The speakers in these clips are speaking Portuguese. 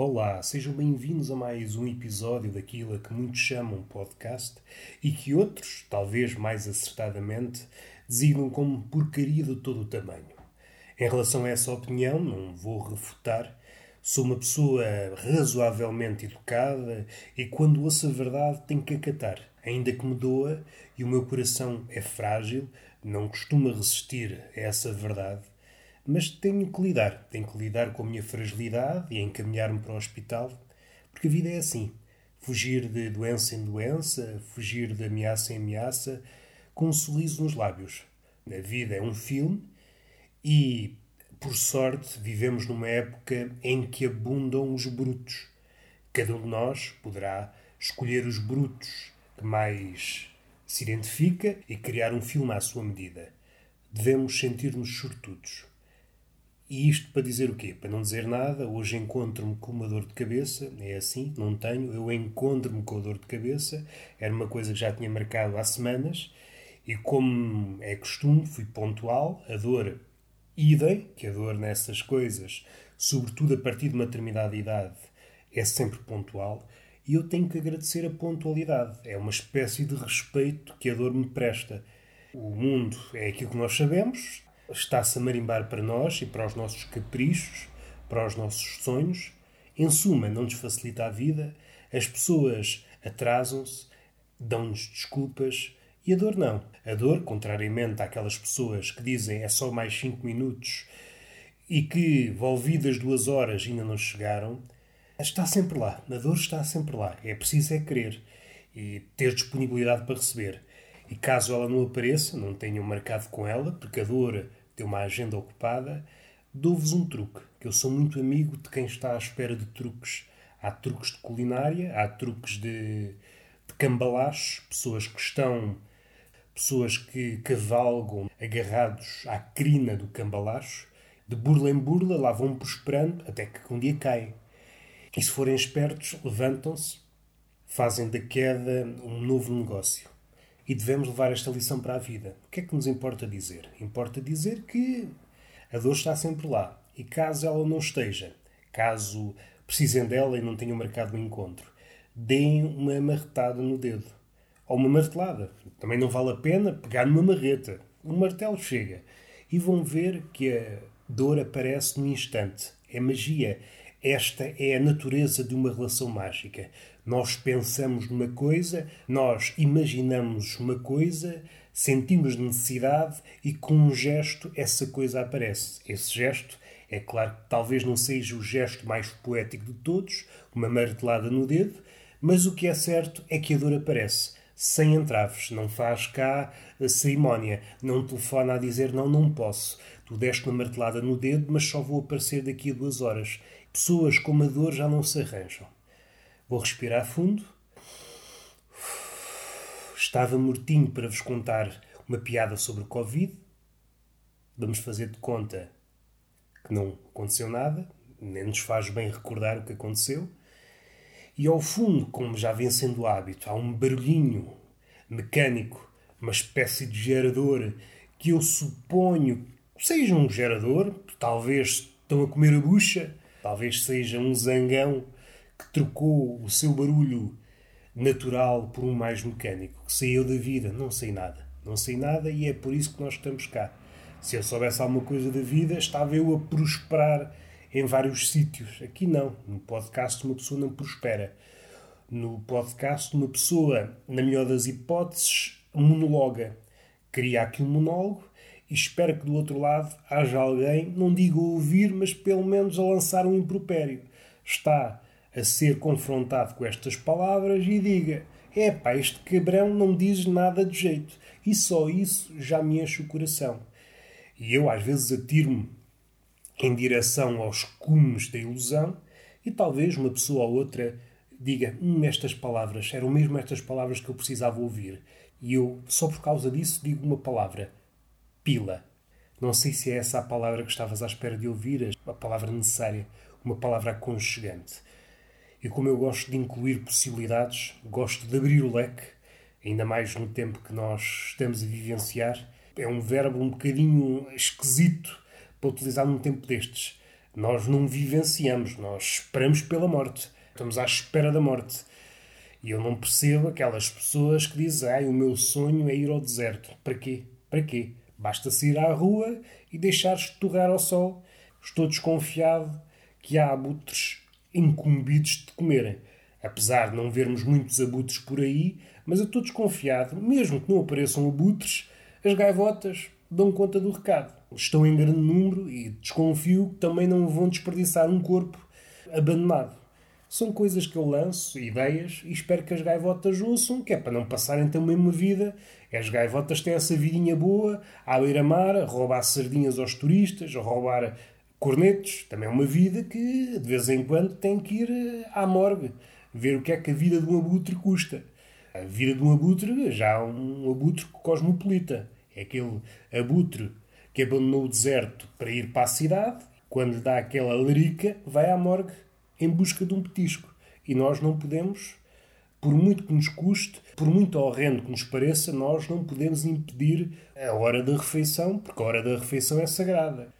Olá, sejam bem-vindos a mais um episódio daquilo a que muitos chamam podcast e que outros, talvez mais acertadamente, designam como porcaria de todo o tamanho. Em relação a essa opinião, não vou refutar, sou uma pessoa razoavelmente educada e quando ouço a verdade tenho que acatar, ainda que me doa e o meu coração é frágil, não costuma resistir a essa verdade mas tenho que lidar. Tenho que lidar com a minha fragilidade e encaminhar-me para o hospital, porque a vida é assim. Fugir de doença em doença, fugir de ameaça em ameaça, com um sorriso nos lábios. A vida é um filme e, por sorte, vivemos numa época em que abundam os brutos. Cada um de nós poderá escolher os brutos que mais se identifica e criar um filme à sua medida. Devemos sentir-nos sortudos. E isto para dizer o quê? Para não dizer nada, hoje encontro-me com uma dor de cabeça, é assim, não tenho, eu encontro-me com a dor de cabeça, era uma coisa que já tinha marcado há semanas, e como é costume, fui pontual, a dor idem, que a dor nessas coisas, sobretudo a partir de uma determinada idade, é sempre pontual, e eu tenho que agradecer a pontualidade, é uma espécie de respeito que a dor me presta. O mundo é aquilo que nós sabemos, está-se a marimbar para nós e para os nossos caprichos, para os nossos sonhos. Em suma, não nos facilita a vida, as pessoas atrasam-se, dão-nos desculpas e a dor não. A dor, contrariamente àquelas pessoas que dizem é só mais cinco minutos e que, volvidas duas horas, ainda não chegaram, está sempre lá. A dor está sempre lá. É preciso é querer e ter disponibilidade para receber. E caso ela não apareça, não tenham marcado com ela, porque a dor tem uma agenda ocupada, dou-vos um truque, que eu sou muito amigo de quem está à espera de truques. Há truques de culinária, há truques de, de cambalacho, pessoas que estão pessoas que cavalgam agarrados à crina do cambalacho, de burla em burla, lá vão prosperando até que um dia caem. E se forem espertos, levantam-se, fazem da queda um novo negócio e devemos levar esta lição para a vida. O que é que nos importa dizer? Importa dizer que a dor está sempre lá e caso ela não esteja, caso precisem dela e não tenham marcado um encontro, deem uma marretada no dedo. Ou uma martelada. Também não vale a pena pegar numa marreta. Um martelo chega. E vão ver que a dor aparece no instante. É magia. Esta é a natureza de uma relação mágica. Nós pensamos numa coisa, nós imaginamos uma coisa, sentimos necessidade e com um gesto essa coisa aparece. Esse gesto, é claro que talvez não seja o gesto mais poético de todos, uma martelada no dedo, mas o que é certo é que a dor aparece. Sem entraves, não faz cá a cerimónia, não telefona a dizer não, não posso. Tu deste uma martelada no dedo, mas só vou aparecer daqui a duas horas. Pessoas com uma dor já não se arranjam. Vou respirar fundo. Estava mortinho para vos contar uma piada sobre Covid. Vamos fazer de conta que não aconteceu nada, nem nos faz bem recordar o que aconteceu. E ao fundo, como já vem sendo hábito, há um barulhinho mecânico, uma espécie de gerador que eu suponho seja um gerador, talvez estão a comer a bucha, talvez seja um zangão que trocou o seu barulho natural por um mais mecânico, que saiu da vida. Não sei nada. Não sei nada e é por isso que nós estamos cá. Se eu soubesse alguma coisa da vida, estava eu a prosperar em vários sítios. Aqui não. No podcast, uma pessoa não prospera. No podcast, uma pessoa, na melhor das hipóteses, monologa. Cria aqui um monólogo e espera que do outro lado haja alguém, não digo ouvir, mas pelo menos a lançar um impropério. Está a ser confrontado com estas palavras e diga: é pá, este cabrão não diz nada de jeito. E só isso já me enche o coração. E eu às vezes atiro-me em direção aos cumes da ilusão e talvez uma pessoa ou outra diga: hum, estas palavras, eram mesmo estas palavras que eu precisava ouvir. E eu, só por causa disso, digo uma palavra: pila. Não sei se é essa a palavra que estavas à espera de ouvir, a palavra necessária, uma palavra aconchegante. E como eu gosto de incluir possibilidades, gosto de abrir o leque, ainda mais no tempo que nós estamos a vivenciar. É um verbo um bocadinho esquisito para utilizar num tempo destes. Nós não vivenciamos, nós esperamos pela morte. Estamos à espera da morte. E eu não percebo aquelas pessoas que dizem: Ai, o meu sonho é ir ao deserto. Para quê? Para quê? Basta sair à rua e deixar-se torrar ao sol. Estou desconfiado que há abutres incumbidos de comerem. Apesar de não vermos muitos abutres por aí, mas eu estou desconfiado, mesmo que não apareçam abutres, as gaivotas dão conta do recado. Estão em grande número e desconfio que também não vão desperdiçar um corpo abandonado. São coisas que eu lanço, ideias, e espero que as gaivotas ouçam, que é para não passarem também uma vida. As gaivotas têm essa vidinha boa, à beira-mar, roubar sardinhas aos turistas, roubar cornetos. Também é uma vida que, de vez em quando, tem que ir eh, à morgue, ver o que é que a vida de um abutre custa. A vida de um abutre já é um abutre cosmopolita. É aquele abutre que abandonou o deserto para ir para a cidade, quando lhe dá aquela larica, vai à morgue em busca de um petisco. E nós não podemos, por muito que nos custe, por muito horrendo que nos pareça, nós não podemos impedir a hora da refeição, porque a hora da refeição é sagrada.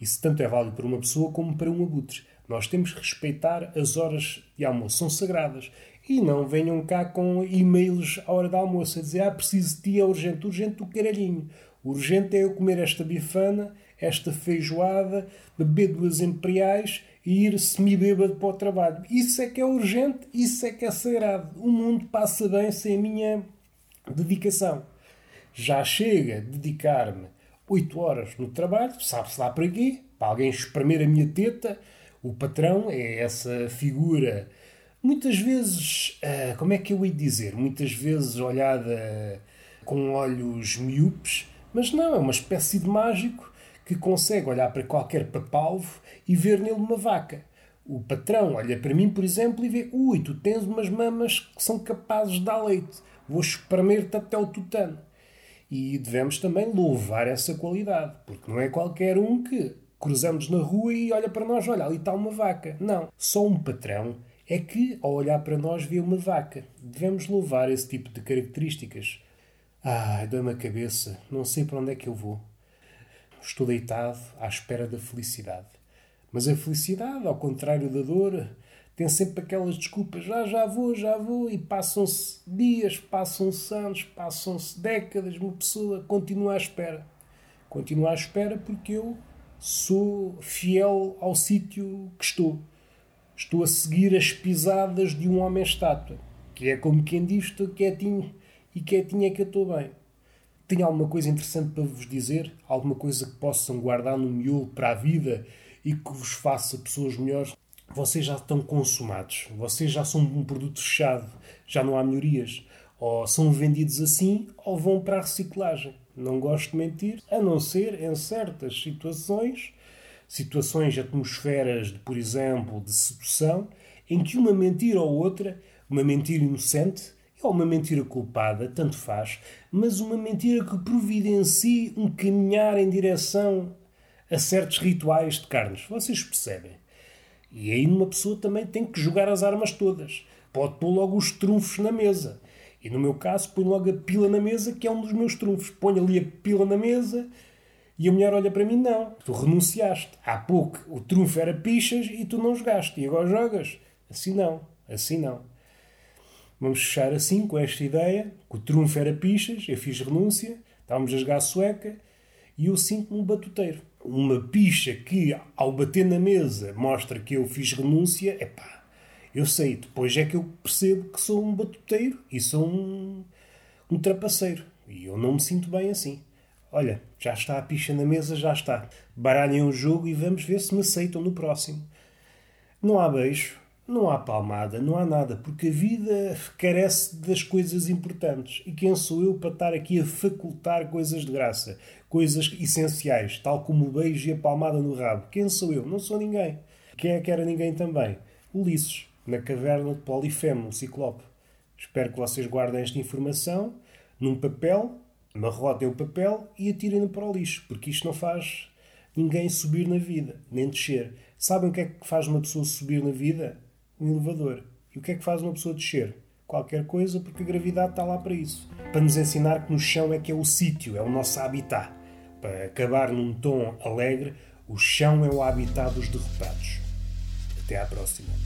Isso tanto é válido para uma pessoa como para um abutre. Nós temos que respeitar as horas de almoço, são sagradas. E não venham cá com e-mails à hora da almoço a dizer ah, preciso de ti, é urgente, urgente do caralhinho. Urgente é eu comer esta bifana, esta feijoada, beber duas imperiais e ir semi-bêbado para o trabalho. Isso é que é urgente, isso é que é sagrado. O mundo passa bem sem a minha dedicação. Já chega dedicar-me 8 horas no trabalho, sabe-se lá para quê? Para alguém espremer a minha teta. O patrão é essa figura, muitas vezes, uh, como é que eu ia dizer? Muitas vezes olhada com olhos miúpes, mas não, é uma espécie de mágico que consegue olhar para qualquer papalvo e ver nele uma vaca. O patrão olha para mim, por exemplo, e vê: Ui, tu tens umas mamas que são capazes de dar leite, vou espremer-te até o tutano. E devemos também louvar essa qualidade, porque não é qualquer um que cruzamos na rua e olha para nós: olha, ali está uma vaca. Não, só um patrão é que, ao olhar para nós, vê uma vaca. Devemos louvar esse tipo de características. Ai, dá-me a cabeça, não sei para onde é que eu vou. Estou deitado à espera da felicidade. Mas a felicidade, ao contrário da dor, tem sempre aquelas desculpas: já, já vou, já vou, e passam-se dias, passam-se anos, passam-se décadas, uma pessoa continua à espera. Continua à espera porque eu sou fiel ao sítio que estou. Estou a seguir as pisadas de um homem-estátua, que é como quem diz: estou quietinho e quietinho é que eu estou bem. Tenho alguma coisa interessante para vos dizer? Alguma coisa que possam guardar no miolo para a vida e que vos faça pessoas melhores? Vocês já estão consumados, vocês já são um produto fechado, já não há melhorias. Ou são vendidos assim ou vão para a reciclagem. Não gosto de mentir, a não ser em certas situações, situações atmosferas, de, por exemplo, de sedução, em que uma mentira ou outra, uma mentira inocente, ou uma mentira culpada, tanto faz, mas uma mentira que providencie um caminhar em direção a certos rituais de carnes. Vocês percebem? E aí uma pessoa também tem que jogar as armas todas. Pode pôr logo os trunfos na mesa. E no meu caso, põe logo a pila na mesa, que é um dos meus trunfos. Põe ali a pila na mesa e a mulher olha para mim: não, tu renunciaste. Há pouco o trunfo era pichas e tu não jogaste. E agora jogas. Assim não, assim não. Vamos fechar assim, com esta ideia, que o trunfo era pichas, eu fiz renúncia, estávamos a jogar sueca e eu sinto-me um batuteiro. Uma picha que, ao bater na mesa, mostra que eu fiz renúncia, é pá, eu sei, depois é que eu percebo que sou um batuteiro e sou um, um trapaceiro. E eu não me sinto bem assim. Olha, já está a picha na mesa, já está. Baralhem o jogo e vamos ver se me aceitam no próximo. Não há beijo, não há palmada, não há nada, porque a vida carece das coisas importantes. E quem sou eu para estar aqui a facultar coisas de graça, coisas essenciais, tal como o beijo e a palmada no rabo? Quem sou eu? Não sou ninguém. Quem é que era ninguém também? Ulisses, na caverna de Polifemo, o Ciclope. Espero que vocês guardem esta informação num papel, amarrotem o papel e atirem-no para o lixo, porque isto não faz ninguém subir na vida, nem descer. Sabem o que é que faz uma pessoa subir na vida? Um elevador. E o que é que faz uma pessoa descer? Qualquer coisa, porque a gravidade está lá para isso. Para nos ensinar que no chão é que é o sítio, é o nosso habitat. Para acabar num tom alegre, O chão é o habitat dos derrotados. Até à próxima.